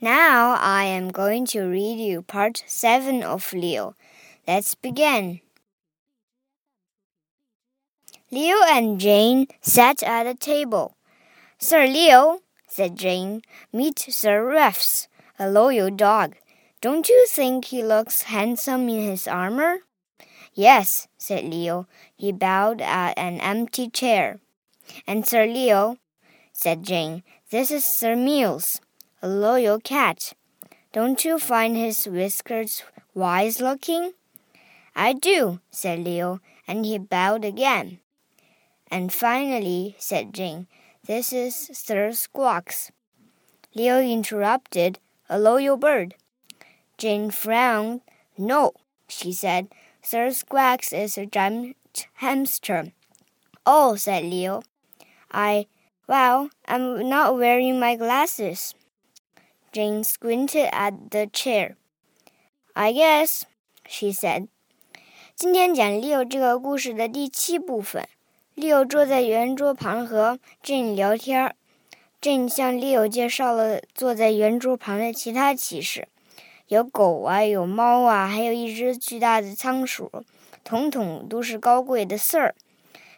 Now I am going to read you part 7 of Leo. Let's begin. Leo and Jane sat at a table. Sir Leo, said Jane, meet Sir Rex, a loyal dog. Don't you think he looks handsome in his armor? Yes, said Leo. He bowed at an empty chair. And Sir Leo, said Jane, this is Sir Mills a loyal cat. Don't you find his whiskers wise looking? I do, said Leo, and he bowed again. And finally, said Jane, this is Sir Squawks. Leo interrupted, a loyal bird. Jane frowned. No, she said, Sir Squawks is a giant hamster. Oh, said Leo. I, well, I'm not wearing my glasses. Jane squinted at the chair. I guess, she said. 今天讲 Leo 这个故事的第七部分。Leo 坐在圆桌旁和 Jane 聊天。Jane 向 Leo 介绍了坐在圆桌旁的其他骑士，有狗啊，有猫啊，还有一只巨大的仓鼠，统统都是高贵的 Sir。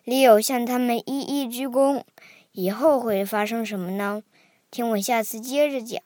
Leo 向他们一一鞠躬。以后会发生什么呢？听我下次接着讲。